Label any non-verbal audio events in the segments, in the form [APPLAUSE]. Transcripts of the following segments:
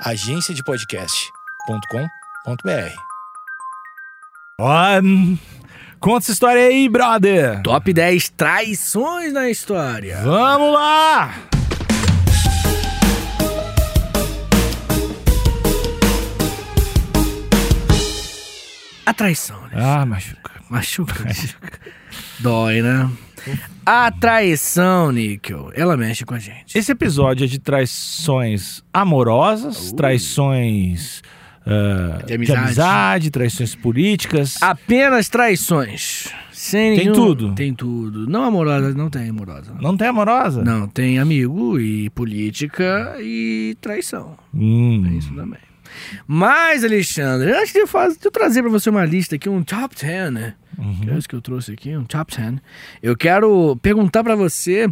agenciadepodcast.com.br. Ó, hum, conta essa história aí, brother. Top 10 traições na história. Vamos lá! A traição, né? Ah, machuca. Machuca. machuca. Dói, né? A traição, Níquel, ela mexe com a gente. Esse episódio é de traições amorosas, traições ah, De amizade. amizade, traições políticas. Apenas traições. Sem Tem nenhum- tudo? Tem tudo. Não amorosa, não tem amorosa. Não. Não tem amorosa? Não, tem amigo e política e traição. Hum. É isso também. Mas, Alexandre, antes de eu, fazer, de eu trazer pra você uma lista aqui, um top 10, né? Que é isso que eu trouxe aqui, um top 10. Eu quero perguntar pra você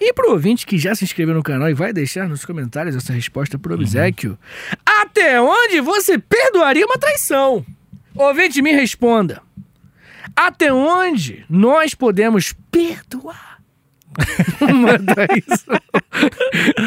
e pro ouvinte que já se inscreveu no canal e vai deixar nos comentários essa resposta pro obsequio. Até onde você perdoaria uma traição? Ouvinte, me responda. Até onde nós podemos perdoar [LAUGHS] uma traição?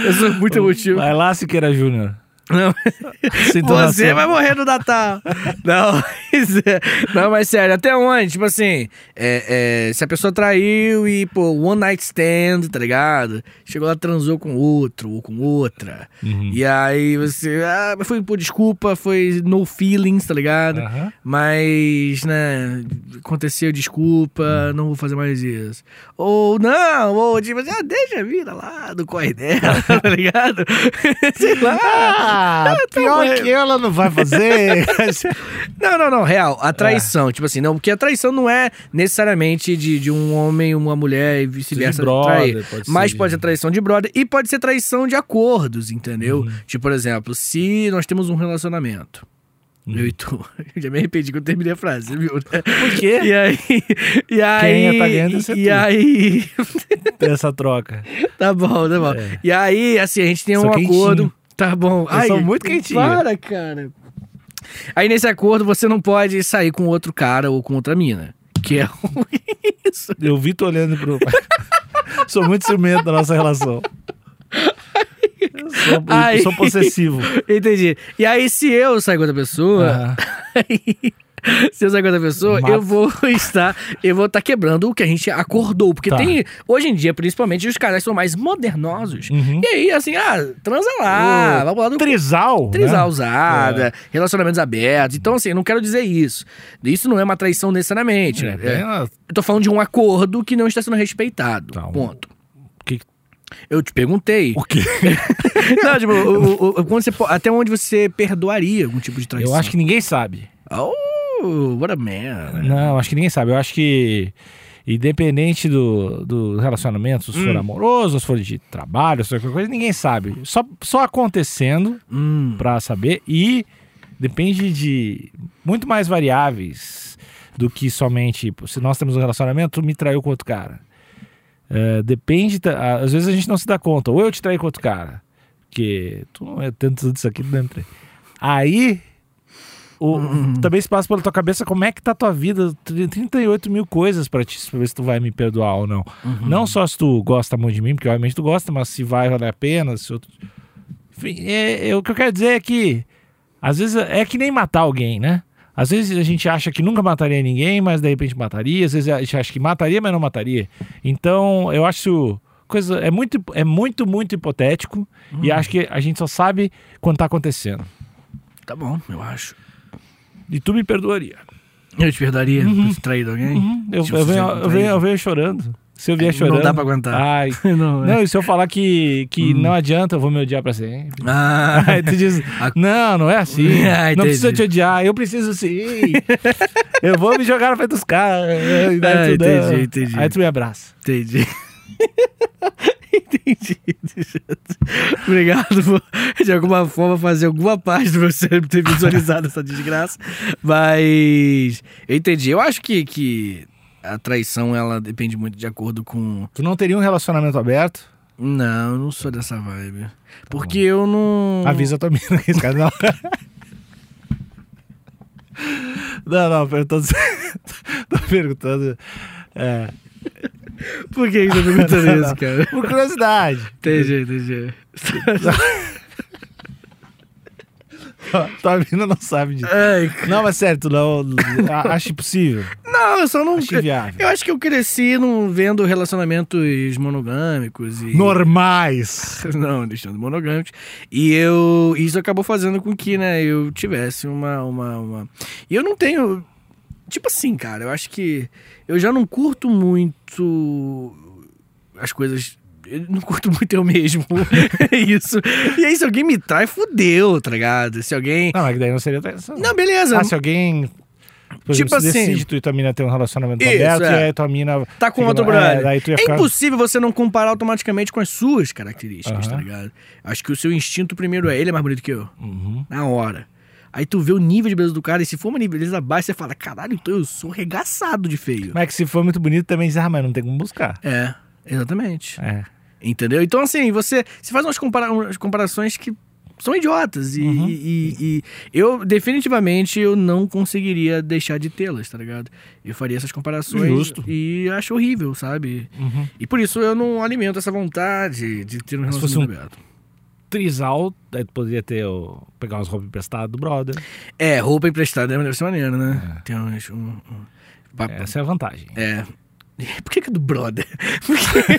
Eu sou muito emotivo. Vai lá, Siqueira Júnior. Não. [LAUGHS] Você vai morrer no Natal. [LAUGHS] Não, mas, é- não, mas sério, até onde? Tipo assim, é, é, se a pessoa traiu e, pô, one night stand, tá ligado? Chegou lá, transou com outro ou com outra. Uhum. E aí você, ah, foi por desculpa, foi no feelings, tá ligado? Aham. Mas, né, aconteceu, desculpa, não vou fazer mais isso. Ou não, ou tipo assim, ah, deixa a vida lá do corre dela, [LAUGHS] tá ligado? [LAUGHS] Sei lá. Ah, pior bom. que ela não vai fazer. [LAUGHS] Não, não, não, real. A traição, tipo assim, não, porque a traição não é necessariamente de, de um homem, uma mulher e vice-versa Mas de- pode ser traição de brother e pode ser traição de acordos, entendeu? Uhum. Tipo, por exemplo, se nós temos um relacionamento. Uhum. Eu e tu. Eu já me arrependi que eu terminei a frase, você viu? né? Por quê? E aí. E aí. ia tá ganhando ia ser E tu. aí. Essa troca. [LAUGHS] Tá bom, tá bom. É. E aí, assim, a gente tem Sou um quentinho. acordo. Tá bom. Eu sou muito quentinho. Para, cara. Aí nesse acordo você não pode sair com outro cara ou com outra mina. Que é [LAUGHS] isso. Eu vi tu olhando pro. [LAUGHS] sou muito ciumento da nossa relação. Eu sou, Ai. sou possessivo. [LAUGHS] Entendi. E aí, se eu sair com outra pessoa, Ah, [LAUGHS] aí, se eu sair com outra pessoa, Mata. eu vou [LAUGHS] estar. Eu vou estar quebrando o que a gente acordou. Porque Tá. tem. Hoje em dia, principalmente, os caras são mais modernosos. Uhum. E aí, assim, ah, transa lá, lado do Trisal. Trisal né? usada, relacionamentos abertos. Então, assim, eu não quero dizer isso. Isso não é uma traição necessariamente. É, né? É, eu tô falando de um acordo que não está sendo respeitado. Tá, Ponto. Eu te perguntei. O quê? [LAUGHS] não, tipo, o- o- o- quando você até onde você perdoaria algum tipo de traição? Eu acho que ninguém sabe. Oh, what a man. Não, acho que ninguém sabe. Eu acho que, independente do, do relacionamento, se Hum. for amoroso, se for de trabalho, se for qualquer coisa, ninguém sabe. Só, só acontecendo Hum. pra saber e depende de muito mais variáveis do que somente tipo, se nós temos um relacionamento, me traiu com outro cara. É, depende, às vezes a gente não se dá conta. Ou eu te traí com outro cara, porque tu não é tanto tudo isso aqui dentro. Aí o- também se passa pela tua cabeça como é que tá a tua vida. Tem 38 mil coisas pra te pra ver se tu vai me perdoar ou não. Não só se tu gosta muito de mim, porque obviamente tu gosta, mas se vai valer a pena, se outro... Enfim, é, é- o que eu quero dizer é que às vezes é que nem matar alguém, né? Às vezes a gente acha que nunca mataria ninguém, mas de repente mataria. Às vezes a gente acha que mataria, mas não mataria. Então, eu acho coisa é muito é muito muito hipotético e acho que a gente só sabe quando tá acontecendo. Tá bom, eu acho. E tu me perdoaria. Eu te perdoaria por ter traído alguém? Uhum. Eu, eu, venho, eu, venho, eu venho chorando. Se eu vier Não chorando. dá pra aguentar. Ai. [LAUGHS] não, é. Não, e se eu falar que, que não adianta, eu vou me odiar pra sempre. Ah, [LAUGHS] Aí tu diz, [LAUGHS] A- não, não é assim. Ah, não precisa te odiar, eu preciso sim. eu vou me jogar na frente dos caras. Ah, dá- entendi, entendi. Aí tu me abraça. entendi. entendi. Obrigado por, de alguma forma, fazer alguma parte do meu cérebro ter visualizado essa desgraça. Mas eu entendi. Eu acho que, que a traição, ela depende muito de acordo com... Tu não teria um relacionamento aberto? Não, eu não sou dessa vibe. Porque eu não... Avisa a tua mina que esse cara não. [LAUGHS] não, não, perguntando. [LAUGHS] Tô perguntando. É, Por que que você tá perguntando [LAUGHS] isso, cara? por curiosidade. Entendi, entendi. [LAUGHS] Tua mina não sabe disso. Ai. Não, mas sério, tu não. a- Acho impossível. Não, eu só não. Acho inviável. Eu acho que eu cresci não vendo relacionamentos monogâmicos e. Normais. [LAUGHS] Não, deixando monogâmicos. E eu. Isso acabou fazendo com que, né, eu tivesse uma. uma, uma... E eu não tenho. Tipo assim, cara, eu acho que. Eu já não curto muito as coisas. Eu não curto muito eu mesmo. [LAUGHS] é isso. E aí, se alguém me trai, fudeu, tá ligado? Se alguém. Não, mas daí não seria traição. Não, beleza. Ah, se alguém. Por Tipo exemplo, assim- decide tu e tua mina ter um relacionamento Isso, aberto é. e aí tua mina. Tá com outro é, brother. É ficar- impossível você não comparar automaticamente com as suas características, Aham. tá ligado? Acho que o seu instinto primeiro é ele é mais bonito que eu. Uhum. Na hora. Aí tu vê o nível de beleza do cara, e se for uma beleza baixa, você fala, caralho, então eu sou regaçado de feio. Mas é que se for muito bonito também diz, ah, mas não tem como buscar. É, exatamente. É. Entendeu? Então, assim, você, você faz umas, compara umas comparações que são idiotas. E, Uhum. e- e eu, definitivamente, eu não conseguiria deixar de tê-las, tá ligado? Eu faria essas comparações Justo. e acho horrível, sabe? Uhum. E por isso eu não alimento essa vontade de ter um relacionamento aberto. Trisal, daí tu poderia ter o... pegar umas roupas emprestadas do brother. É, roupa emprestada deve ser maneiro, né? É. Tem uns... Um, um- Essa é a vantagem. É. [LAUGHS] Por que, que é do brother? [LAUGHS] Porque...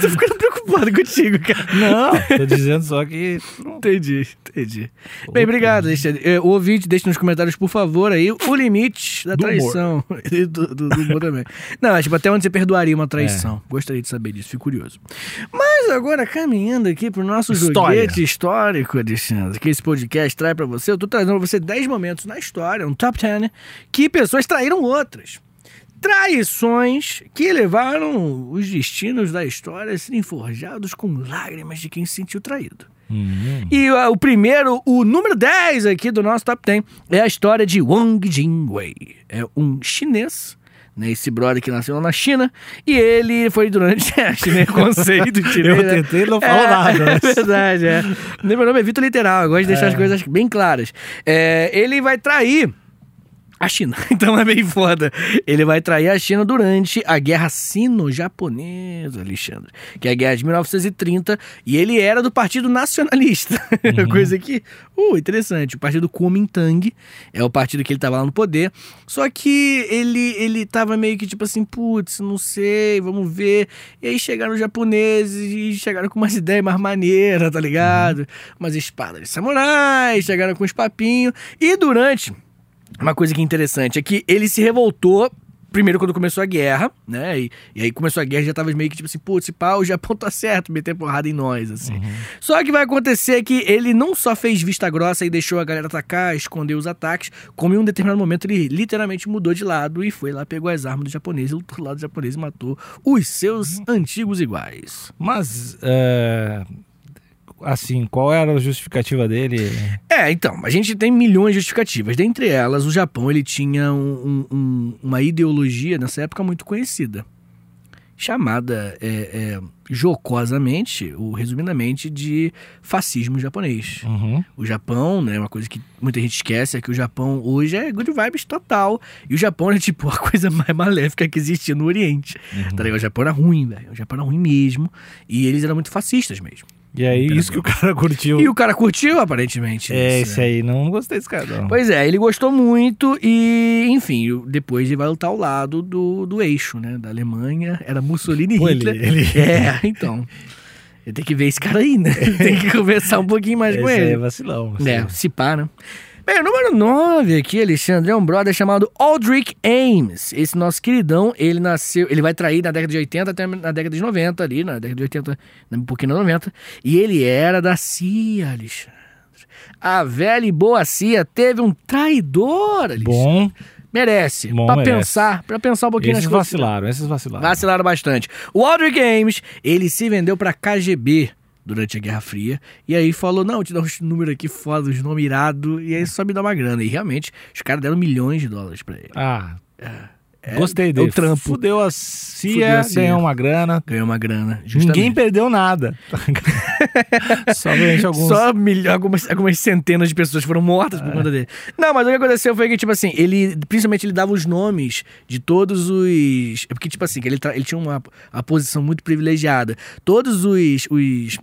tô ficando preocupado contigo, cara. Não, tô dizendo só que. Entendi, entendi. Bem, obrigado, Alexandre. É, O ouvinte, deixe nos comentários, por favor, aí o limite da Do traição. [LAUGHS] E do, do, do humor também. Não, é, tipo, até onde você perdoaria uma traição. Gostaria de saber disso, fico curioso. Mas agora, caminhando aqui pro nosso História. joguete histórico, Alexandre, que esse podcast traz pra você, eu tô trazendo pra você 10 momentos na história, um top 10, que pessoas traíram outras. Traições que levaram os destinos da história a serem forjados com lágrimas de quem se sentiu traído. Hum. E ah, o primeiro, o número 10 aqui do nosso top 10 é a história de Wang Jingwei. É um chinês, né? Esse brother que nasceu lá na China. E ele foi durante. [LAUGHS] É, chinês conceito chinês. Eu tentei, ele não falou É, nada. É mas- verdade, é. Meu nome é Vitor Literal, eu gosto de deixar as coisas bem claras. É, ele vai trair a China. [LAUGHS] Então é meio foda. Ele vai trair a China durante a Guerra Sino-Japonesa, Alexandre. Que é a guerra de 1930. E ele era do Partido Nacionalista. [LAUGHS] Coisa que, uh, interessante. O Partido Kuomintang é o partido que ele tava lá no poder. Só que ele, ele tava meio que tipo assim, putz, não sei, vamos ver. E aí chegaram os japoneses e chegaram com umas [LAUGHS] ideias mais maneiras, tá ligado? Umas espadas de samurai, chegaram com uns papinhos. E durante uma coisa que é interessante é que ele se revoltou primeiro quando começou a guerra, né? E, e aí começou a guerra já tava meio que tipo assim, putz, pá, o Japão tá certo, meter porrada em nós, assim. Só que vai acontecer que ele não só fez vista grossa e deixou a galera atacar, escondeu os ataques, como em um determinado momento ele literalmente mudou de lado e foi lá, pegou as armas do japonês, lutou do lado do japonês e matou os seus antigos iguais. Mas, é, assim, qual era a justificativa dele? É, então, a gente tem milhões de justificativas. Dentre elas, o Japão ele tinha um- um- um- uma ideologia nessa época muito conhecida, chamada é, é, jocosamente, ou resumidamente, de fascismo japonês. Uhum. O Japão, né, uma coisa que muita gente esquece é que o Japão hoje é good vibes total. E o Japão é [LAUGHS] tipo a coisa mais maléfica que existia no Oriente. Tá ligado? O Japão era ruim, velho. O Japão era ruim mesmo. E eles eram muito fascistas mesmo. E aí, isso que o cara curtiu. E o cara curtiu, aparentemente. É, isso, esse aí, não gostei desse cara, não. Pois é, ele gostou muito e, enfim, depois ele vai lutar ao lado do, do eixo, né? Da Alemanha. Era Mussolini e Pô, Hitler. ele- ele- [LAUGHS] É, então. Eu tenho que ver esse cara aí, né? [LAUGHS] Tem que conversar um pouquinho mais com Esse aí é ele. vacilão. É, assim. se pá, né? Bem, o número 9 aqui, Alexandre, é um brother chamado Aldrich Ames. Esse nosso queridão, ele nasceu, ele vai trair na década de 80 até na década de 90 ali, na década de 80, um pouquinho na 90. E ele era da CIA, Alexandre. A velha e boa CIA teve um traidor, Alexandre. Bom, Merece. Bom, pra merece. pensar, pra pensar um pouquinho esses nas coisas. vacilaram, esses vacilaram. Vacilaram bastante. O Aldrich Ames, ele se vendeu pra KGB durante a Guerra Fria. E aí falou, não, eu te dou uns [LAUGHS] números aqui foda, uns nomes irados. E aí só me dá uma grana. E realmente, os caras deram milhões de dólares pra ele. Ah, É- gostei é dele. o trampo. Fudeu a Fudeu CIA, a CIA. ganhou uma grana. Ganhou uma grana. Ninguém justamente. perdeu nada. [LAUGHS] Alguns... Só algumas, algumas centenas de pessoas foram mortas É. por conta dele. Não, mas o que aconteceu foi que, tipo assim, ele, principalmente ele dava os nomes de todos os. é Porque, tipo assim, ele, ele tinha uma, uma posição muito privilegiada. Todos os. os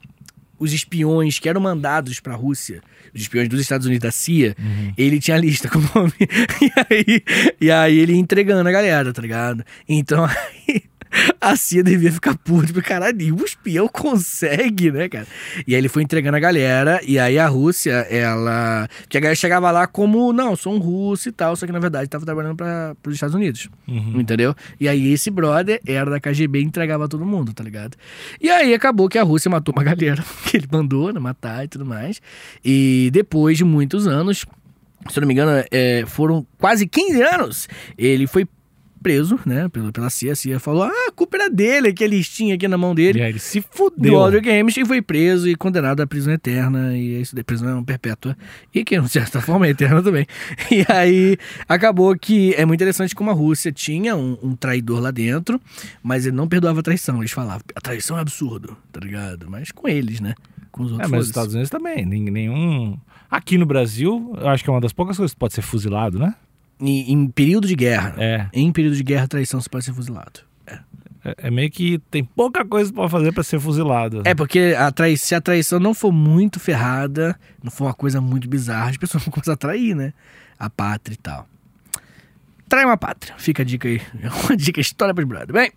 os espiões que eram mandados pra Rússia, os espiões dos Estados Unidos da CIA, ele tinha a lista com o nome. [LAUGHS] E aí, e aí ele ia entregando a galera, tá ligado? Então [LAUGHS] aí. A CIA devia ficar puto, porque caralho, nenhum espião consegue, né, cara? E aí ele foi entregando a galera, e aí a Rússia, ela. Que a galera chegava lá como, não, sou um russo e tal, só que na verdade tava trabalhando para os Estados Unidos. Entendeu? E aí esse brother era da KGB e entregava todo mundo, tá ligado? E aí acabou que a Rússia matou uma [LAUGHS] galera que ele mandou, né, matar e tudo mais. E depois de muitos anos, se eu não me engano, é, foram quase 15 anos, ele foi preso, né, pela, pela CIA. A CIA falou, ah, a culpa era dele, que a listinha aqui na mão dele E aí ele se do fudeu. Audio Games e foi preso e condenado à prisão eterna. E é isso daí, prisão perpétua. E que, de certa forma, é eterna também. [LAUGHS] E aí, acabou que é muito interessante como a Rússia tinha um, um traidor lá dentro, mas ele não perdoava a traição. Eles falavam, a traição é absurdo, tá ligado? Mas com eles, né? Com os É, outros. mas os. Estados Unidos também. Nenhum. Aqui no Brasil, eu acho que é uma das poucas coisas que pode ser fuzilado, né? Em, em período de guerra. É. Em período de guerra, a traição você pode ser fuzilado. É, é meio que tem pouca coisa pra fazer pra ser fuzilado. É, porque a trai... se a traição não for muito ferrada, não for uma coisa muito bizarra, as pessoas [LAUGHS] vão começar a trair, né? A pátria e tal. Trai uma pátria. Fica a dica aí. É [LAUGHS] uma dica, história pros brother. Bem,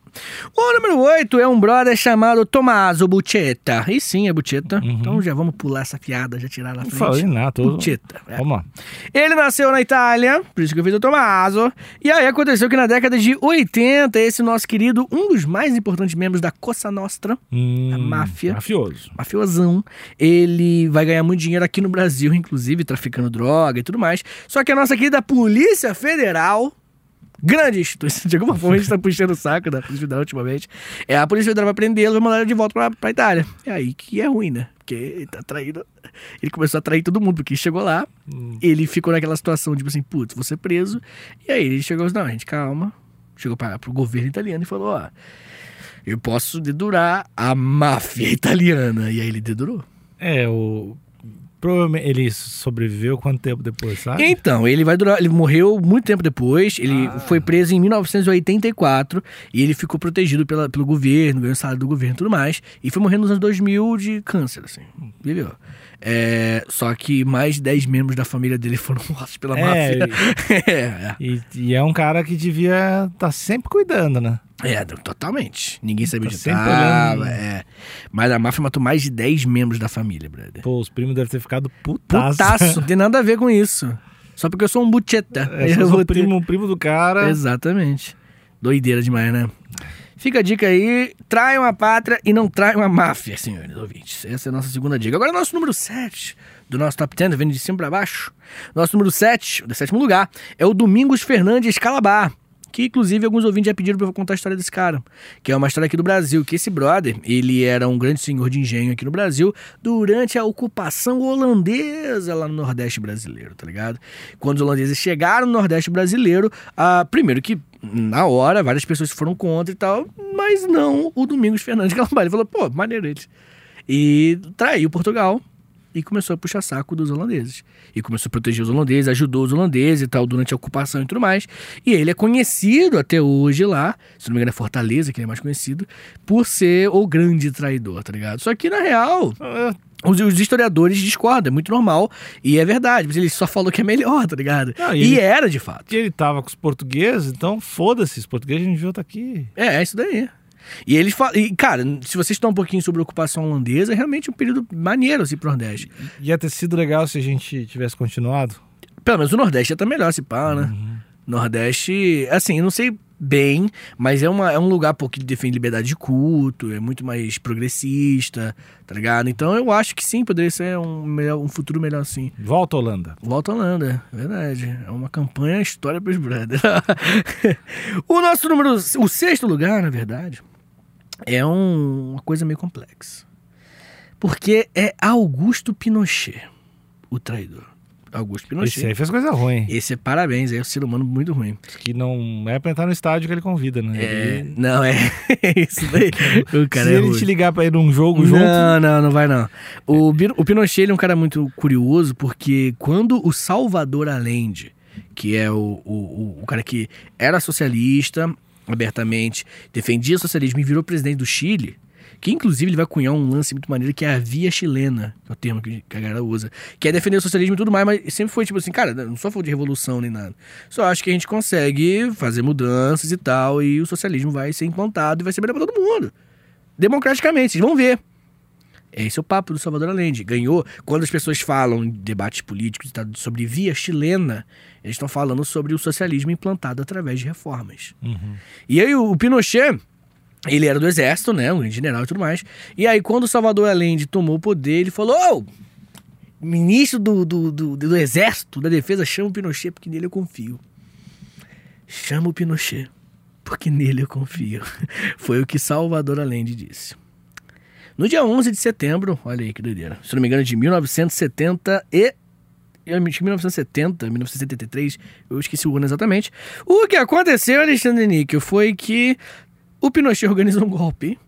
o número 8 é um brother chamado Tommaso Bucetta. E sim, é Bucetta. Então já vamos pular essa fiada, já tirar na Não frente. falei nada. Tô... Bucetta. é. Vamos lá. Ele nasceu na Itália, por isso que eu fiz o Tommaso. E aí aconteceu que na década de 80, esse nosso querido, um dos mais importantes membros da Cosa Nostra, Hum, A máfia. Mafioso. mafiosão, ele vai ganhar muito dinheiro aqui no Brasil, [LAUGHS] inclusive traficando droga e tudo mais. Só que a nossa querida Polícia Federal, grande instituição, de alguma forma a gente tá puxando o saco da Polícia Federal ultimamente, é a Polícia Federal vai prendê-lo vai mandar ele de volta pra, pra Itália. É aí que é ruim, né? Porque ele tá traindo. Ele começou a trair todo mundo, porque chegou lá, ele ficou naquela situação, tipo assim, putz, vou ser preso. E aí ele chegou disse, não, gente, calma. Chegou para pro governo italiano e falou, ó, eu posso dedurar a máfia italiana. E aí ele dedurou. É, o. Provavelmente ele sobreviveu quanto tempo depois, sabe? Então, ele vai durar. Ele morreu muito tempo depois. Ele Ah. foi preso em 1984 e ele ficou protegido pela, pelo governo, ganhou salário do governo e tudo mais. E foi morrendo nos anos 2000 de câncer, assim. Viveu. É, só que mais de 10 membros da família dele [LAUGHS] foram mortos pela É, máfia. [LAUGHS] é, E, e é um cara que devia estar sempre cuidando, né? é, é, totalmente. Ninguém sabia Tá onde sempre tava. É. Mas a máfia matou mais de 10 membros da família, brother. Pô, os primos devem ter ficado putaço. Putaço, [LAUGHS] tem nada a ver com isso. Só porque eu sou um bucheta. É, Eu vou o ter- primo, o primo do cara. Exatamente. Doideira demais, né? Fica a dica aí, traiam a pátria e não traiam a máfia, senhores ouvintes. Essa é a nossa segunda dica. Agora, nosso número 7 do nosso top 10, vendo de cima pra baixo. Nosso número 7, do sétimo lugar, é o Domingos Fernandes Calabar. Que, inclusive, alguns ouvintes já pediram pra eu contar a história desse cara. Que é uma história aqui do Brasil. Que esse brother, ele era um grande senhor de engenho aqui no Brasil durante a ocupação holandesa lá no Nordeste brasileiro, tá ligado? Quando os holandeses chegaram no Nordeste brasileiro, ah, primeiro que na hora várias pessoas foram contra e tal, mas não o Domingos Fernandes [LAUGHS] Calabar. Ele falou, pô, maneiro eles. E traiu Portugal e começou a puxar saco dos holandeses. E começou a proteger os holandeses, ajudou os holandeses e tal durante a ocupação e tudo mais. E ele é conhecido até hoje lá, se não me engano é Fortaleza, que ele é mais conhecido, por ser o grande traidor, tá ligado? Só que na real, os, os historiadores discordam, é muito normal. E é verdade, mas ele só falou que é melhor, tá ligado? Não, e e ele- era de fato. que ele tava com os portugueses, então foda-se, os portugueses a gente viu tá aqui. É, é isso daí. E eles falam. E, cara, se você estudar um pouquinho sobre a ocupação holandesa, é realmente um período maneiro assim pro Nordeste. Ia ter sido legal se a gente tivesse continuado. Pelo menos o Nordeste até melhor, se pá, né? Nordeste, assim, eu não sei bem, mas é, uma, é um lugar pô, que defende liberdade de culto, é muito mais progressista, tá ligado? Então eu acho que sim, poderia ser um, melhor, um futuro melhor assim. Volta, Holanda. Volta Holanda, é verdade. É uma campanha história pros brothers. [LAUGHS] o nosso número, o sexto lugar, na verdade, é um- uma coisa meio complexa. Porque é Augusto Pinochet, o traidor. Augusto Pinochet. Esse aí fez coisa ruim. Esse é parabéns, é um ser humano muito ruim. Que não é pra entrar no estádio que ele convida, né? É, Ele- não, é [LAUGHS] isso daí. [LAUGHS] O cara se é ele ruim. te ligar pra ir num jogo junto. Não, não, não vai não. O, Pino- o Pinochet ele é um cara muito curioso porque quando o Salvador Allende, que é o, o- o cara que era socialista abertamente, defendia o socialismo e virou presidente do Chile, que inclusive ele vai cunhar um lance muito maneiro que é a via chilena, que é o termo que a galera usa, que é defender o socialismo e tudo mais, mas sempre foi tipo assim, cara, não só foi de revolução nem nada. Só acho que a gente consegue fazer mudanças e tal, e o socialismo vai ser implantado e vai ser melhor pra todo mundo. Democraticamente, vocês vão ver. Esse é o papo do Salvador Allende. Ganhou. Quando as pessoas falam em debates políticos sobre via chilena, eles estão falando sobre o socialismo implantado através de reformas. Uhum. E aí o Pinochet, ele era do exército, né? Um general e tudo mais. E aí quando o Salvador Allende tomou o poder, ele falou: Ô! ministro do, do, do, do exército, da defesa, chama o Pinochet porque nele eu confio. Chama o Pinochet porque nele eu confio. [LAUGHS] Foi o que Salvador Allende disse. No dia 11 de setembro, olha aí que doideira, se não me engano, de 1970 e. Eu que 1970, 1973, eu esqueci o ano exatamente. O que aconteceu, Alexandre Níquel, foi que o Pinochet organizou um golpe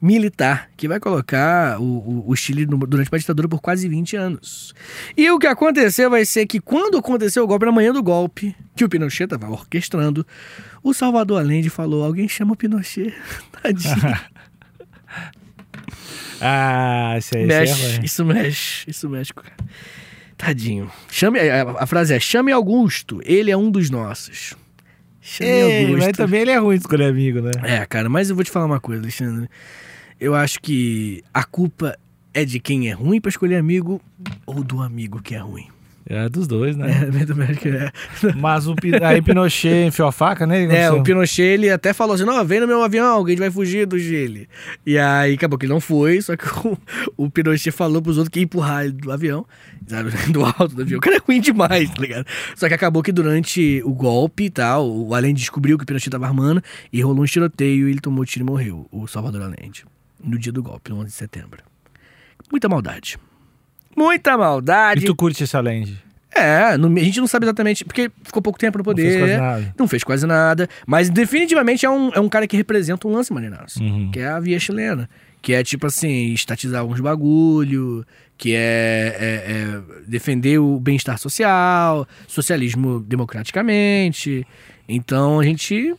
militar que vai colocar o, o, o Chile no- durante uma ditadura por quase 20 anos. E o que aconteceu vai ser que quando aconteceu o golpe, na manhã do golpe, que o Pinochet estava orquestrando, o Salvador Allende falou: alguém chama o Pinochet. [LAUGHS] Tadinho. [LAUGHS] Ah, esse aí, é Mexe, ruim. isso mexe, isso mexe com o cara. Tadinho. Chame, a, a frase é: chame Augusto, ele é um dos nossos. Chame Ei, Augusto. mas também ele é ruim de escolher amigo, né? É, cara, mas eu vou te falar uma coisa, Alexandre. Eu acho que a culpa é de quem é ruim pra escolher amigo ou do amigo que é ruim. É dos dois, né? É, [LAUGHS] acho que é. [LAUGHS] Mas o aí Pinochet enfiou a faca, né? É, o. Pinochet, ele até falou assim, não, vem no meu avião, que a gente vai fugir do Gile. E aí acabou que ele não foi, só que [LAUGHS] o, o Pinochet falou pros outros que ia empurrar ele do avião, sabe, do alto do avião. O cara é ruim demais, tá ligado? Só que acabou que durante o golpe e tal, o Allende descobriu que o Pinochet tava armando e rolou um tiroteio e ele tomou tiro e morreu, o Salvador Allende, no dia do golpe, no 11 de setembro. Muita maldade. Muita maldade. E tu curte esse Allende? É, a gente não sabe exatamente, porque ficou pouco tempo no Não poder. fez quase nada. Não fez quase nada. Mas definitivamente é um, é um cara que representa um lance maneiraço. Uhum. Que é a via chilena. Que é tipo assim, estatizar alguns bagulho, que é, é- é defender o bem-estar social, socialismo democraticamente. Então a gente.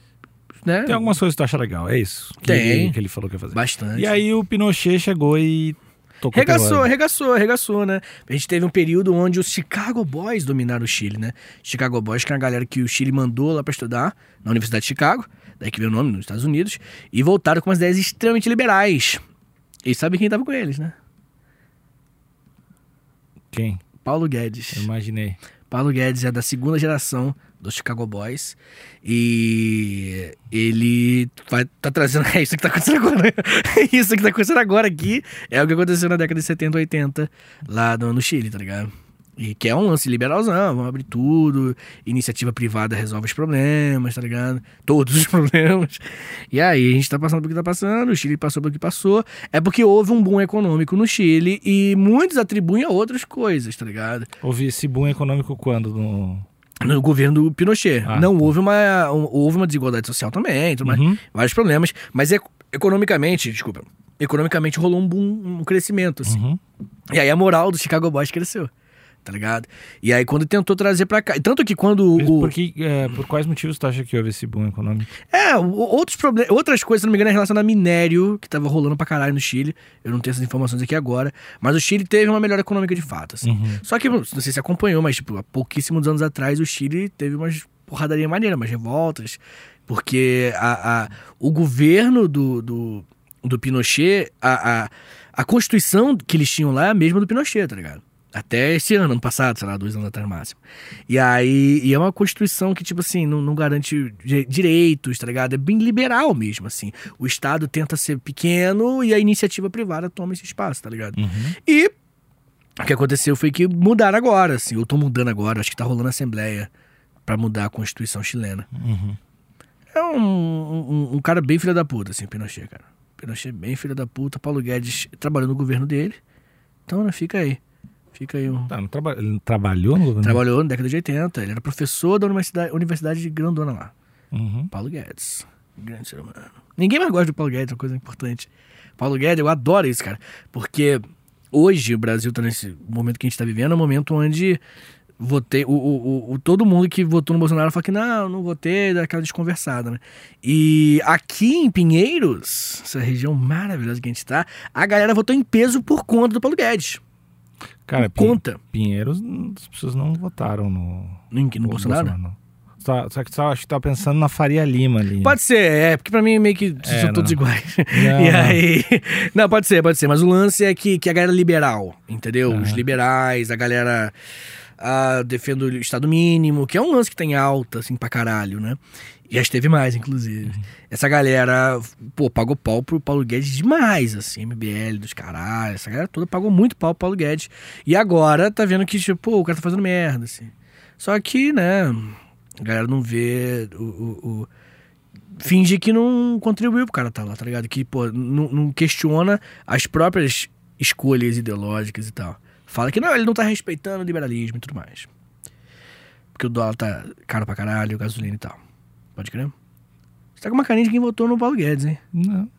Né, Tem algumas coisas que tu acha legal, é isso? Que Tem. Ele, que ele falou que ia fazer. bastante. E aí o Pinochet chegou e tocou Regaçou, regaçou, regaçou, né? A gente teve um período onde os Chicago Boys dominaram o Chile, né? Chicago Boys, que é uma galera que o Chile mandou lá pra estudar na Universidade de Chicago, daí que veio o nome, nos Estados Unidos, e voltaram com umas ideias extremamente liberais. E sabe quem tava com eles, né? Quem? Paulo Guedes. Eu imaginei. Paulo Guedes é da segunda geração dos Chicago Boys. E ele vai, tá trazendo. [LAUGHS] É isso que tá acontecendo agora. né? [LAUGHS] É isso que tá acontecendo agora aqui. É o que aconteceu na década de 70, 80, lá no, no Chile, tá ligado? E que é um lance liberalzão, vamos abrir tudo, iniciativa privada resolve os problemas, tá ligado? Todos os [LAUGHS] problemas. E aí, a gente tá passando pelo que tá passando, o Chile passou pelo que passou. É porque houve um boom econômico no Chile e muitos atribuem a outras coisas, tá ligado? Houve esse boom econômico quando? No... no governo do Pinochet. Ah, não tá. houve uma, um- houve uma desigualdade social também, tudo mais, Uhum. vários problemas, mas ec- economicamente, desculpa, economicamente rolou um boom, um crescimento, assim. Uhum. E aí a moral do Chicago Boys cresceu, tá ligado? E aí quando tentou trazer pra cá, tanto que quando Mas o... Por, que, é, por quais motivos tu acha que houve esse boom econômico? É, outros problemas, outras coisas, se não me engano, é relacionado a minério, que tava rolando pra caralho no Chile. Eu não tenho essas informações aqui agora, mas o Chile teve uma melhora econômica de fato, assim. Uhum. Só que, não sei se acompanhou, mas, tipo, há pouquíssimos anos atrás, o Chile teve umas porradaria maneira, umas revoltas, porque a, a- o governo do, do, do Pinochet, a, a, a constituição que eles tinham lá é a mesma do Pinochet, tá ligado? Até esse ano, ano passado, sei lá, dois anos atrás no máximo. E aí, e é uma constituição que, tipo assim, não, não garante di- direitos, tá ligado? É bem liberal mesmo, assim. O Estado tenta ser pequeno e a iniciativa privada toma esse espaço, tá ligado? Uhum. E o que aconteceu foi que mudaram agora, assim. Eu tô mudando agora, acho que tá rolando assembleia pra mudar a Constituição chilena. Uhum. É um, um, um cara bem filho da puta, assim, Pinochet, cara. Pinochet bem filho da puta. Paulo Guedes trabalhou no governo dele. Então, né, fica aí. Fica aí um... Tá, não traba- Ele trabalhou no governo? Trabalhou na década de 80. Ele era professor da universidade, universidade de Grandona lá. Uhum. Paulo Guedes. Grande ser humano. Ninguém mais gosta do Paulo Guedes, é uma coisa importante. Paulo Guedes, eu adoro isso, cara. Porque hoje o Brasil tá nesse momento que a gente tá vivendo, é um momento onde votei. O, o, o- todo mundo que votou no Bolsonaro fala que não, não votei, daquela desconversada, né? E aqui em Pinheiros, essa região maravilhosa que a gente tá, a galera votou em peso por conta do Paulo Guedes. Cara, conta. Pinheiros, as pessoas não votaram no, No, no Bolsonaro? não. Só, só que só acho que tá pensando na Faria Lima ali. Pode ser, é, porque pra mim meio que É, são não. todos iguais. [LAUGHS] Não, e aí. [LAUGHS] Não, pode ser, pode ser. Mas o lance é que, que a galera liberal, entendeu? Os liberais, a galera ah, defende o Estado mínimo, que é um lance que tem alta, assim, pra caralho, né? Já esteve mais, inclusive. Uhum. Essa galera, pô, pagou pau pro Paulo Guedes demais, assim, MBL dos caralho. Essa galera toda pagou muito pau pro Paulo Guedes. E agora tá vendo que, tipo, pô, o cara tá fazendo merda, assim. Só que, né, a galera não vê o- o- o finge que não contribuiu pro cara estar lá, tá ligado? Que, pô, não, não questiona as próprias escolhas ideológicas e tal. Fala que não, ele não tá respeitando o liberalismo e tudo mais. Porque o dólar tá caro pra caralho, gasolina e tal. Pode crer? Você tá com uma carinha de quem votou no Paulo Guedes, hein? Não.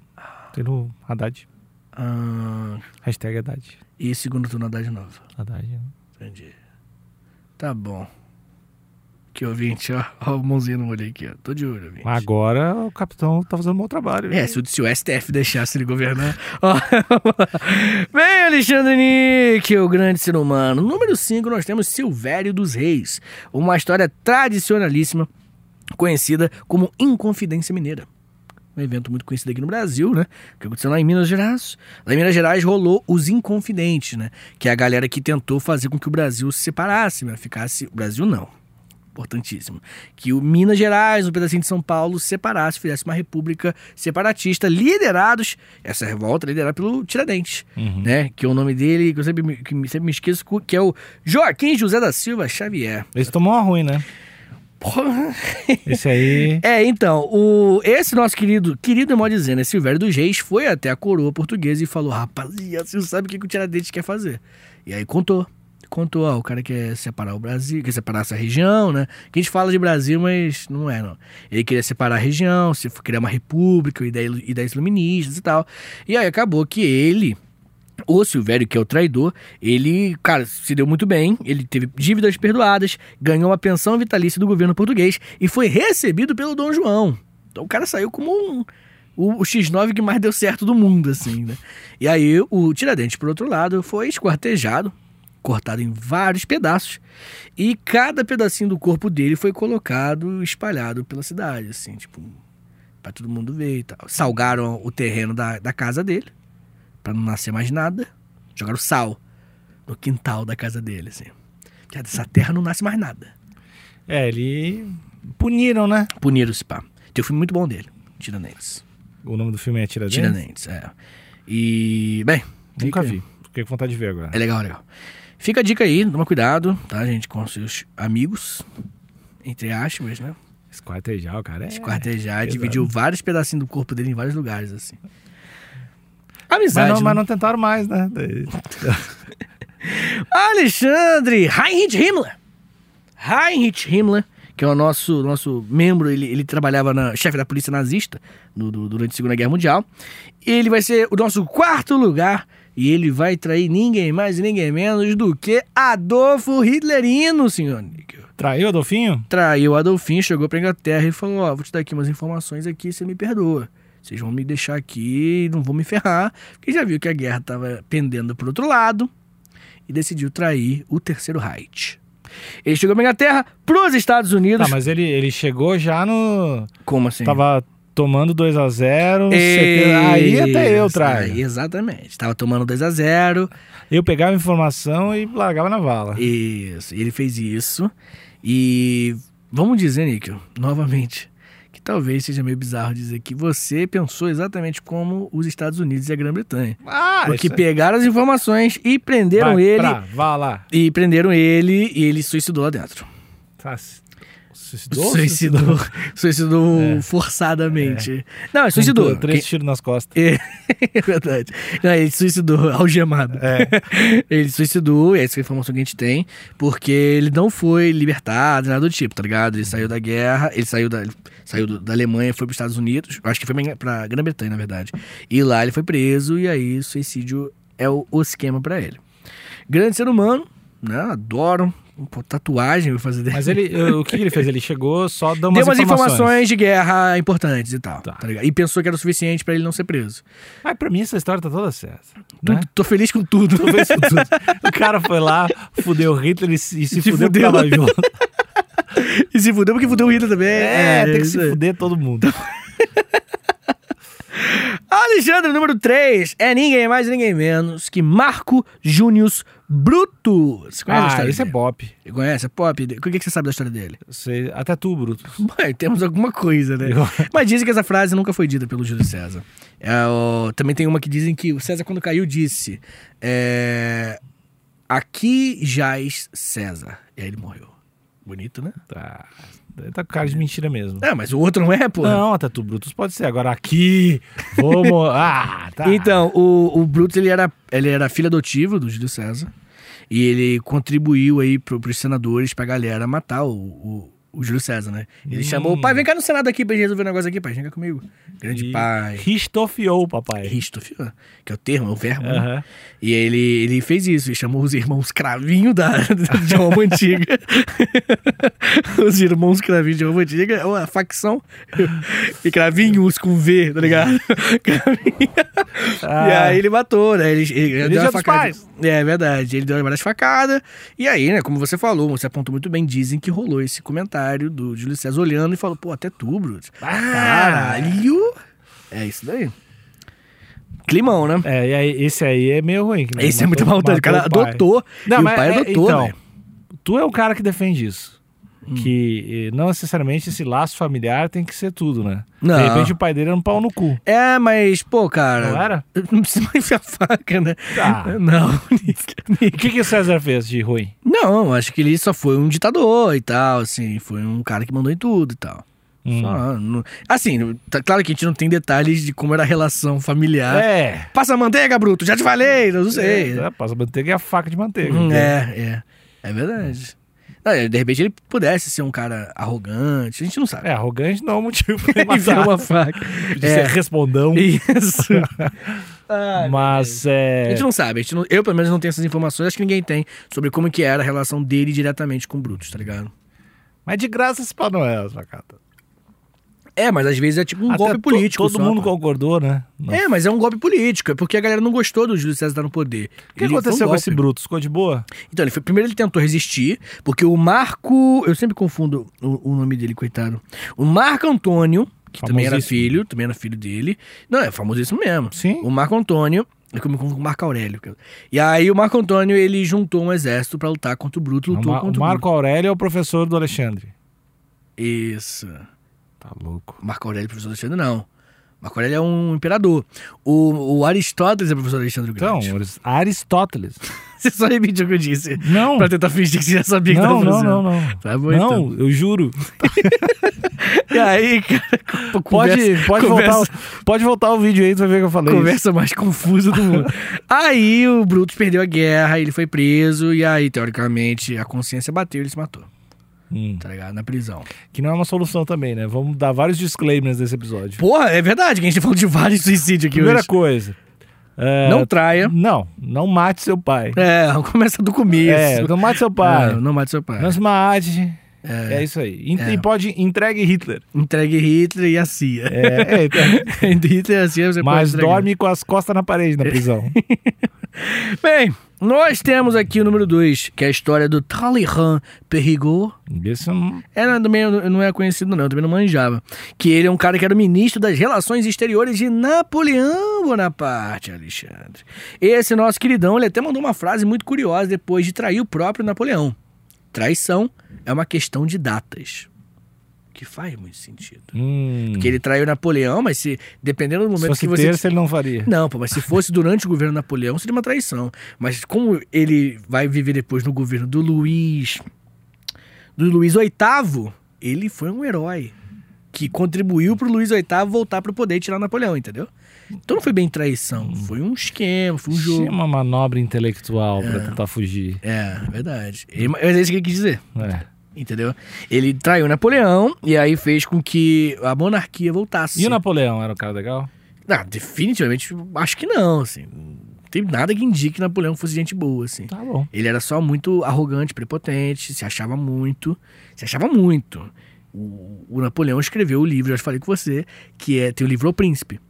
Tem no Haddad. Ah, Hashtag Haddad. e segundo turno Haddad nova. Haddad. né? Entendi. Tá bom. Que ouvinte, ó. Ó, o mãozinho no olho aqui, ó. Tô de olho, ouvinte. Agora o capitão tá fazendo um bom trabalho. É, se o, se o STF deixasse ele governar. Ó, [LAUGHS] Alexandre Nick, o grande ser humano. Número 5, nós temos Silvério dos Reis. Uma história tradicionalíssima, conhecida como Inconfidência Mineira. Um evento muito conhecido aqui no Brasil, né? Que aconteceu lá em Minas Gerais. Lá em Minas Gerais rolou os Inconfidentes, né? Que é a galera que tentou fazer com que o Brasil se separasse, né? Ficasse. O Brasil não importantíssimo, que o Minas Gerais, um pedacinho de São Paulo, separasse, fizesse uma república separatista, liderados, essa revolta liderada pelo Tiradentes, Uhum. né? Que é o nome dele, que eu sempre, me- que sempre me esqueço, que é o Joaquim José da Silva Xavier. Esse tomou uma ruim, né? Porra. [LAUGHS] Esse aí. É, então, o, esse nosso querido, querido é modo dizer, né? Silvério dos Reis foi até a coroa portuguesa e falou: rapaziada, você sabe o que, que o Tiradentes quer fazer? E aí contou. Contou, ó, o cara quer separar o Brasil, quer separar essa região, né? Que a gente fala de Brasil, mas não é, não. Ele queria separar a região, se criar uma república, ideia, ideias iluministas e tal. E aí acabou que ele, o Silvério, que é o traidor, ele, cara, se deu muito bem, ele teve dívidas perdoadas, ganhou uma pensão vitalícia do governo português e foi recebido pelo Dom João. Então o cara saiu como um, o, o X9 que mais deu certo do mundo, assim, né? E aí o Tiradentes, por outro lado, foi esquartejado, cortado em vários pedaços, e cada pedacinho do corpo dele foi colocado, espalhado pela cidade, assim, tipo, pra todo mundo ver e tal. Salgaram o terreno da, da casa dele, pra não nascer mais nada. Jogaram sal no quintal da casa dele, assim. Que dessa terra não nasce mais nada. É, ele. Puniram, né? Puniram-se, pá. Tem um filme muito bom dele, Tiradentes. O nome do filme é Tiradentes? Tiradentes, é. E, bem... Nunca fica- vi. Fiquei com vontade de ver agora. É legal, legal. Fica a dica aí, toma cuidado, tá, gente, com seus amigos, entre aspas, né? Esquartejar, o cara. É... Esquartejar, pesado. dividiu vários pedacinhos do corpo dele em vários lugares, assim. Mas Amizade, não, né? mas não tentaram mais, né? [LAUGHS] Alexandre Heinrich Himmler. Heinrich Himmler, que é o nosso, nosso membro, ele, ele trabalhava na chefe da polícia nazista no- do- durante a Segunda Guerra Mundial. Ele vai ser o nosso quarto lugar e ele vai trair ninguém mais e ninguém menos do que Adolfo Hitlerino, senhor Níquel. Traiu, Adolfinho? Traiu Adolfinho, chegou pra Inglaterra e falou: Ó, vou te dar aqui umas informações aqui, você me perdoa. Vocês vão me deixar aqui, não vão me ferrar, porque já viu que a guerra tava pendendo pro outro lado e decidiu trair o terceiro Reich. Ele chegou pra Inglaterra, pros Estados Unidos. Tá, mas ele, ele chegou já no. Como assim? Tava tomando 2x0. Ei, Aí até eu aí, traio. Exatamente. Tava tomando 2 a 0 Eu pegava informação e largava na vala. Isso. Ele fez isso. E vamos dizer, Níquel, novamente, que talvez seja meio bizarro dizer que você pensou exatamente como os Estados Unidos e a Grã-Bretanha. Ah, Porque é- pegaram as informações e prenderam Vai ele. pra- Vá lá. E prenderam ele e ele suicidou lá dentro. Tá, Suicidou? Suicidou. [LAUGHS] Suicidou É. forçadamente. Não, ele suicidou. Com Três Quem- tiros nas costas. É, [LAUGHS] é verdade. Não, ele suicidou [LAUGHS] algemado. É. ele suicidou, e essa é a informação que a gente tem, porque ele não foi libertado, nada do tipo, tá ligado? Ele saiu da guerra, ele saiu da, ele saiu da Alemanha, foi para os Estados Unidos, acho que foi pra Grã-Bretanha, na verdade. E lá ele foi preso, e aí suicídio é o, o esquema para ele. Grande ser humano, né? Adoro. Pô, tatuagem vou fazer dele. Mas ele, o que ele fez? Ele chegou só dando Deu umas umas informações. de guerra importantes e tal. Tá. tá? E pensou que era o suficiente pra ele não ser preso. Mas pra mim essa história tá toda certa. Né? Tô feliz com tudo. Tô vendo isso tudo. [LAUGHS] O cara foi lá, fudeu Hitler e se, e se Se fudeu fudeu. junto. [LAUGHS] e se fudeu porque fudeu o Hitler também. É, tem que isso se fuder todo mundo. [LAUGHS] Alexandre, número 3, é ninguém mais e ninguém menos que Marco Júnior Brutus. Conhece a Ah, história esse é dele? bop. Conhece? É pop? O que, que você sabe da história dele? Você, até tu, Bruto. Bom, [LAUGHS] temos alguma coisa, né? Eu- Mas dizem que essa frase nunca foi dita pelo Júlio César. É, o- também tem uma que dizem que o César, quando caiu, disse: é, Aqui jaz César. E aí ele morreu. Bonito, né? Tá, tá com cara de mentira mesmo. É, mas o outro não é, pô. Não, até tu, Brutus pode ser. Agora aqui, vamos. [LAUGHS] Ah, tá. Então, o, o Brutus, ele era, ele era filho adotivo do Júlio César. E ele contribuiu aí pro, pros senadores, pra galera matar o, o, o Júlio César, né? Ele Hum. chamou o pai, vem cá no Senado aqui pra gente resolver um negócio aqui, pai. Vem cá comigo. Grande E pai. Ristofiou, papai. Ristoff, que é o termo, é o verbo. né? E ele, ele fez isso, ele chamou os irmãos cravinho da, de Roma Antiga. [LAUGHS] os irmãos cravinhos de Roma Antiga, é uma facção. E cravinhos com V, tá ligado? Cravinho. Ah. E aí ele matou, né? Ele, ele, ele deu uma facada. Pais. É, é verdade. Ele deu várias facadas. E aí, né, como você falou, você apontou muito bem, dizem que rolou esse comentário do Júlio César olhando e falou, pô, até tu, Bruto. Ah. Caralho! É isso daí. Climão, né? É, e aí, esse aí é meio ruim. que, né? Esse é muito Matou- maldade. O cara adotou. Não, e mas o pai é- adotou, então, velho. Tu é o cara que defende isso. Hum. Que eh, não necessariamente esse laço familiar tem que ser tudo, né? Não. De repente o pai dele era um pau no cu. É, mas, pô, cara. Não era? [LAUGHS] Não precisa enfiar faca, né? Tá. Não, [LAUGHS] O que, que o César fez de ruim? não, acho que ele só foi um ditador e tal, assim. Foi um cara que mandou em tudo e tal. Hum. Só, não- assim, tá claro que a gente não tem detalhes de como era a relação familiar. É. Passa manteiga, Bruto, já te falei, não sei. É, passa manteiga e a faca de manteiga. Hum, é, é. É verdade. De repente ele pudesse ser um cara arrogante, a gente não sabe. É, arrogante não é um motivo pra [LAUGHS] matar. uma faca. De É. ser respondão. Isso. [LAUGHS] Ai, Mas A é. gente não sabe, a gente não- eu pelo menos não tenho essas informações, acho que ninguém tem sobre como que era a relação dele diretamente com o Brutus, tá ligado? Mas de graça esse pau não é, Facata. É, mas às vezes é tipo um Até golpe político. Todo só, mundo pô. concordou, né? Não. É, mas é um golpe político, é porque a galera não gostou do Júlio César estar no poder. O que Ele- foi um aconteceu com esse Brutus? Ficou de boa? Então, ele foi, primeiro ele tentou resistir, porque o Marco. Eu sempre confundo o, o nome dele, coitado. O Marco Antônio, que também era filho, também era filho dele. Não, é famosíssimo mesmo. Sim. O Marco Antônio. Eu me confundo com o Marco Aurélio. E aí o Marco Antônio, ele juntou um exército pra lutar contra o Bruto, O, lutou Ma- o contra o Marco Aurélio é o professor do Alexandre. Bruto. Isso. Tá louco. Marco Aurélio, professor Alexandre, não. Marco Aurélio é um imperador. O, o Aristóteles é professor Alexandre o Então, Grande. Aristóteles. [LAUGHS] Você só repetiu o que eu disse. Não. Pra tentar fingir que você já sabia que Não, tava não, não, não. Tá bom, então. Não, eu juro. [LAUGHS] E aí, cara, Pode, conversa- pode, conversa, voltar, o- pode voltar o vídeo aí, tu vai ver que eu falei conversa mais confusa do mundo. [LAUGHS] aí o Brutus perdeu a guerra, ele foi preso, e aí, teoricamente, a consciência bateu e ele se matou, Hum, tá ligado? Na prisão. que não é uma solução também, né? Vamos dar vários disclaimers nesse episódio. Porra, é verdade que a gente falou de vários suicídios aqui Primeira hoje. coisa. é, Não traia. Não, não mate seu pai. É, [LAUGHS] começa do começo. É, não mate seu pai. É, não mate seu pai. Não se mate. É, isso aí. E, É. pode entregue Hitler. Entregue Hitler e a CIA. É, é, então, [LAUGHS] Hitler e a CIA você mas dorme com as costas na parede na prisão. [LAUGHS] Bem, nós temos aqui o número 2, que é a história do Talleyrand Perrigot. Isso não- É, não, também não não é conhecido não, também não manjava. Que ele é um cara que era o ministro das Relações Exteriores de Napoleão Bonaparte, Alexandre. Esse nosso queridão, ele até mandou uma frase muito curiosa depois de trair o próprio Napoleão. Traição é uma questão de datas. Que faz muito sentido. Hum, Porque ele traiu Napoleão, mas se dependendo do se momento fosse que você terça, ele não faria. não, pô, mas se fosse durante o governo Napoleão, seria uma traição. Mas como ele vai viver depois no governo do Luiz. do Luiz VIII, ele foi um herói. Que contribuiu pro Luiz VIII voltar pro poder e tirar Napoleão, entendeu? Então não foi bem traição, foi um esquema, foi um Tinha jogo. uma manobra intelectual pra tentar fugir. É, verdade. Mas é isso que ele quis dizer, É. entendeu? Ele traiu Napoleão e aí fez com que a monarquia voltasse. E o Napoleão era um cara legal? Ah, definitivamente, acho que não, assim. tem nada que indique que Napoleão fosse gente boa, assim. Tá bom. Ele era só muito arrogante, prepotente, se achava muito. Se achava muito. O, o Napoleão escreveu o livro, eu já falei com você, que é tem o livro O Príncipe.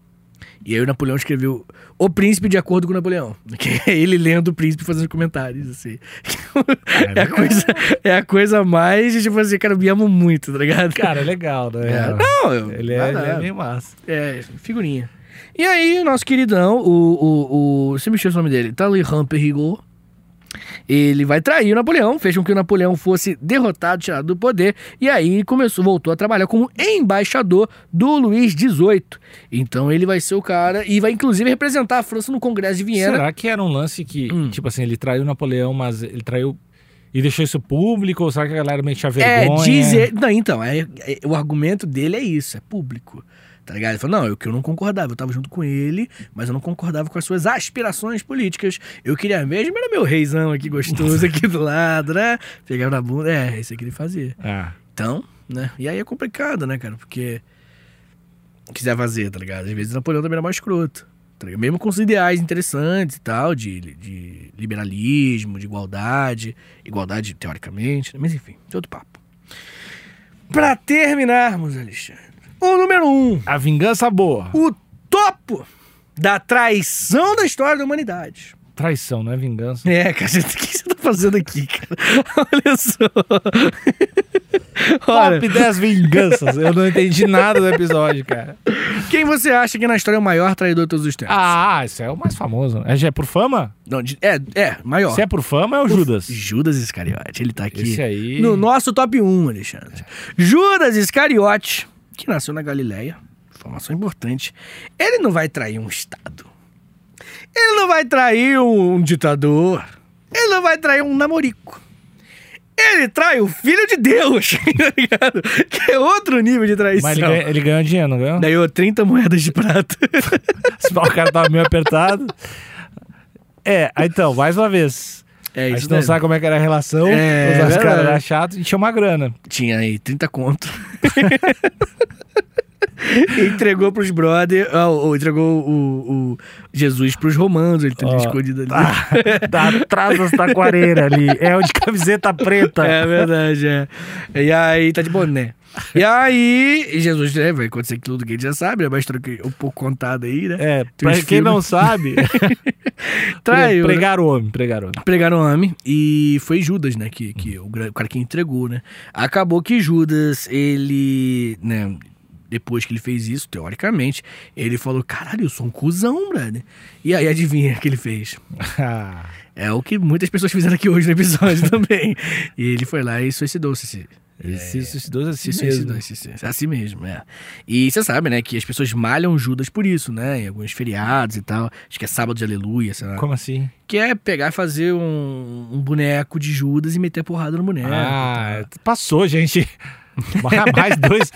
E aí o Napoleão escreveu O Príncipe de acordo com o Napoleão. Que é ele lendo o príncipe e fazendo comentários, assim. É a coisa, é a coisa mais, tipo assim, cara, eu me amo muito, tá ligado? Cara, é legal, né? É, não, eu- Ele é, ele é meio massa. É, figurinha. E aí, nosso queridão, o. o, o você me o nome dele, Talleyrand Perrigot. Ele vai trair o Napoleão, fez com que o Napoleão fosse derrotado, tirado do poder, e aí começou, voltou a trabalhar como embaixador do Luís XVIII. Então ele vai ser o cara e vai inclusive representar a França no Congresso de Viena. Será que era um lance que, Hum. tipo assim, ele traiu Napoleão, mas ele traiu e deixou isso público? Ou será que a galera meio tinha É, vergonha? dizer. Não, então, é, é- o argumento dele é isso, é público. Tá ligado? Ele falou, não, eu que eu não concordava, eu tava junto com ele, mas eu não concordava com as suas aspirações políticas. Eu queria mesmo, era meu reizão aqui gostoso aqui do lado, né? Pegava na bunda, é, isso que ele fazia. Ah, Então, né? E aí é complicado, né, cara? Porque quiser fazer, tá ligado? Às vezes Napoleão também era mais escroto. tá? Mesmo com os ideais interessantes e tal, de, de liberalismo, de igualdade, igualdade teoricamente, né? mas enfim, é outro papo. Pra terminarmos, Alexandre, o número um, a vingança boa. o topo da traição da história da humanidade. Traição, não é vingança. É, cara, [LAUGHS] o que você tá fazendo aqui, cara? Olha só. Olha, Top 10 vinganças. Eu não entendi nada do episódio, cara. quem você acha que na história é o maior traidor de todos os tempos? Ah, esse é o mais famoso. É, já é por fama? Não, de- é, é, maior. Se é por fama, é o Judas. Judas Iscariote, ele tá aqui. Esse aí. No nosso top 1, Alexandre. Judas Iscariote, que nasceu na Galileia, informação importante. Ele não vai trair um Estado. Ele não vai trair um ditador. Ele não vai trair um namorico. Ele trai o filho de Deus, [LAUGHS] tá ligado? Que é outro nível de traição. Mas ele, ganha- ele ganhou dinheiro, não ganhou? Ganhou 30 moedas de prata. [LAUGHS] Se o cara tava meio apertado. É, então, mais uma vez. É a gente não mesmo. sabe como é que era a relação. É, os caras eram chatos e tinha uma grana. Tinha aí 30 conto. [LAUGHS] Entregou pros brother, ó, ó, entregou o, o Jesus pros romanos, ele teve Ó, escondido ali. Tá, tá atrás das taquareiras ali. É o de camiseta preta. É verdade, é. E aí, tá de boné. E aí, Jesus, né, vai acontecer tudo que a gente já sabe, né, mas troquei um pouco contado aí, né? É, pra quem filmes. não sabe, [LAUGHS] Traiu, né? pregar o homem, pregar o homem. Pregaram o homem e foi Judas, né, que, que o, o cara que entregou, né. Acabou que Judas, ele, né, depois que ele fez isso, teoricamente, ele falou, caralho, eu sou um cuzão, brother. E aí, adivinha o que ele fez? [LAUGHS] É o que muitas pessoas fizeram aqui hoje no episódio [LAUGHS] também. E ele foi lá e suicidou-se. Ele se suicidou assim se mesmo. suicidou, se- se- assim mesmo, é. E você sabe, né, que as pessoas malham Judas por isso, né? Em alguns feriados e tal. Acho que é sábado de aleluia, sei lá. Como assim? Que é pegar e fazer um, um boneco de Judas e meter porrada no boneco. Ah, passou, gente. Mais dois.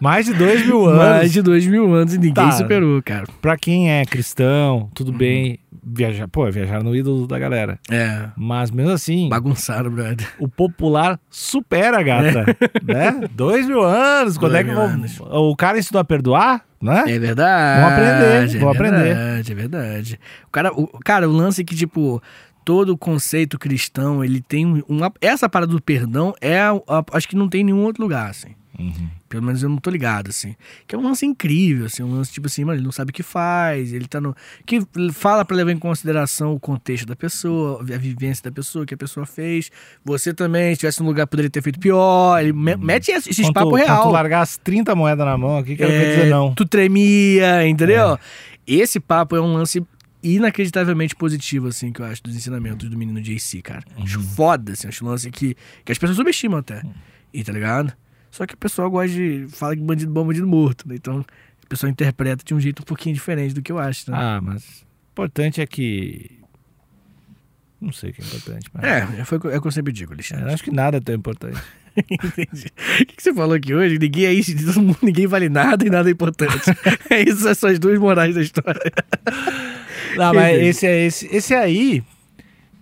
Mais de dois mil anos. Mais de dois mil anos e ninguém Tá. superou, cara. Pra quem é cristão, tudo Uhum. bem. Viajar, pô, viajar no ídolo da galera. É. Mas mesmo assim, Bagunçaram, brother. o popular supera, gata. [LAUGHS] né? Dois mil anos. Quando Dois é que mil vão- anos. o cara ensinou a perdoar, né? É verdade. Vão aprender, é vão aprender. verdade, É verdade. O cara, o, cara, o lance é que, tipo, todo o conceito cristão, ele tem um- uma. Essa parada do perdão é. a- a- acho que não tem em nenhum outro lugar, assim. Uhum. Pelo menos eu não tô ligado, assim. Que é um lance incrível, assim. Um lance, tipo assim, mano, ele não sabe o que faz, ele tá no. Que fala pra levar em consideração o contexto da pessoa, a vivência da pessoa, o que a pessoa fez. Você também, se estivesse num lugar, poderia ter feito pior. Ele me- mete esses, tu- quando real. tu largar as 30 moedas na mão aqui, que eu não É, quero dizer não. Tu tremia, entendeu? É. Esse papo é um lance inacreditavelmente positivo, assim, que eu acho, dos ensinamentos do menino JC, cara. Uhum. Acho foda, assim, acho um lance que, que as pessoas subestimam até. Uhum. E tá ligado? Só que o pessoal gosta de. fala que bandido bom, é bandido morto, né? Então, o pessoal interpreta de um jeito um pouquinho diferente do que eu acho, né? Ah, mas o importante é que. Não sei o que é importante, mas. É, foi o que- é o que eu sempre digo, Eu Alexandre. acho que nada é tão importante. [LAUGHS] Entendi. O que você falou aqui hoje? Ninguém é isso, [LAUGHS] ninguém vale nada e nada é importante. [LAUGHS] é isso, essas as duas morais da história. Não, mas esse, é- esse, esse aí,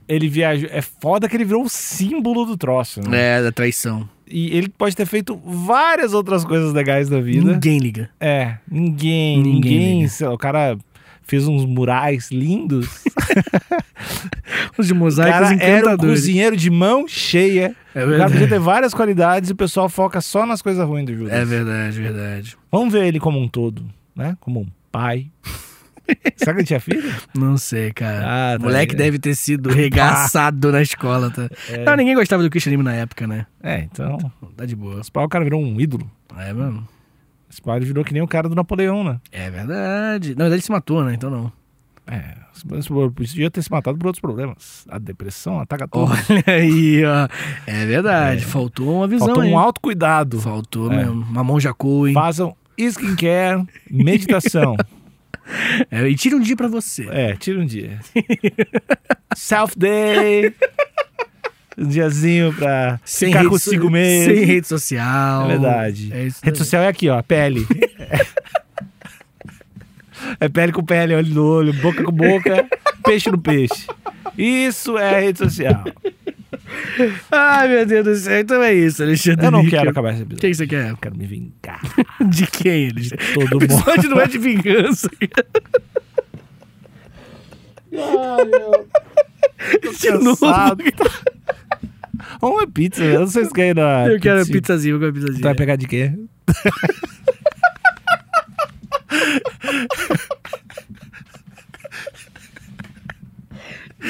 ele viajou. É foda que ele virou o símbolo do troço, né? É, da traição. E ele pode ter feito várias outras coisas legais da vida. Ninguém liga. É, ninguém, Ninguém ninguém. lá, o cara fez uns murais lindos. [LAUGHS] Os de O mosaicos cara era um cozinheiro de mão cheia. É o cara verdade. podia ter várias qualidades e o pessoal foca só nas coisas ruins do Judas. É verdade, verdade. Vamos ver ele como um todo, né? Como um pai. Será que ele tinha filho? Não sei, cara. Ah, tá moleque aí. deve ter sido [LAUGHS] regaçado na escola, tá? Não, ninguém gostava do Christian Lima na época, né? É, então. Tá de boa. Esse pau o cara virou um ídolo. É, mano. Esse pau virou que nem o cara do Napoleão, né? É verdade. Na verdade, ele se matou, né? Então não. É, podia ter se matado por outros problemas. A depressão ataca tudo. Olha aí, ó. É verdade. Faltou uma visão Faltou aí. um autocuidado. Faltou É. mesmo. Uma mão Jacu, hein? Façam skincare, meditação. [LAUGHS] É, e tira um dia pra você. É, tira um dia. [LAUGHS] Self day. Um diazinho pra ficar rede consigo so- mesmo. Sem rede social. É verdade. É Rede daí. social é aqui, ó, pele. [LAUGHS] É pele com pele, olho no olho, boca com boca, peixe no peixe. Isso é rede social. Ai, meu Deus do céu. Então é isso, Alexandre. Eu não Níquel. quero acabar esse O que episódio. que você quer? Eu quero me vingar. [LAUGHS] De quem, Alexandre? Todo O mundo. episódio não é de vingança. [LAUGHS] De novo. Cansado. Vamos é pizza, eu não sei se quer ir na. Eu quero pizza- pizzazinha, eu quero pizzazinha. Tu vai pegar de quê? [LAUGHS]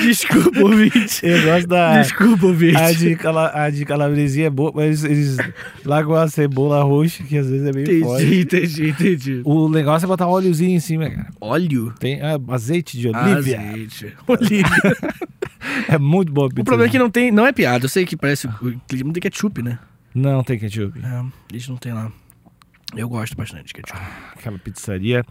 Desculpa, ouvinte. Eu gosto da. Desculpa, ouvinte. A de, cala, a de calabresinha é boa, mas eles largam a cebola roxa, que às vezes é meio forte. Entendi, entendi, entendi. O negócio é botar óleozinho em cima, cara. Óleo? Tem ah, azeite de olívia. Azeite. Olívia. [LAUGHS] É muito pizza. O problema é que não tem. Não é piada. Eu sei que parece. Não tem ketchup, né? Não tem ketchup. É, eles não tem lá. Eu gosto bastante de ketchup. Aquela pizzaria.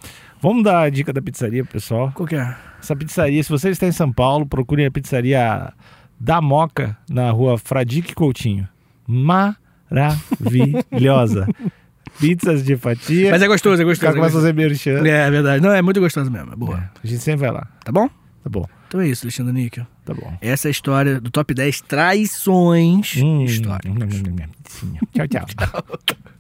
Vamos dar a dica da pizzaria, pro pessoal. Qual que é? Essa pizzaria, se você está em São Paulo, procurem a pizzaria da Moca, na rua Fradique Coutinho. Maravilhosa. [LAUGHS] Pizzas de fatia. Mas é gostoso, é gostoso. cara É, começa a fazer merchan. é verdade. Não, é muito gostoso mesmo. É boa. É, a gente sempre vai lá. Tá bom? Tá bom, Então é isso, Alexandre Níquel. tá bom. Essa é a história do top 10 traições Hum, históricas. hum, hum, hum, hum, hum. Tchau, tchau. [LAUGHS]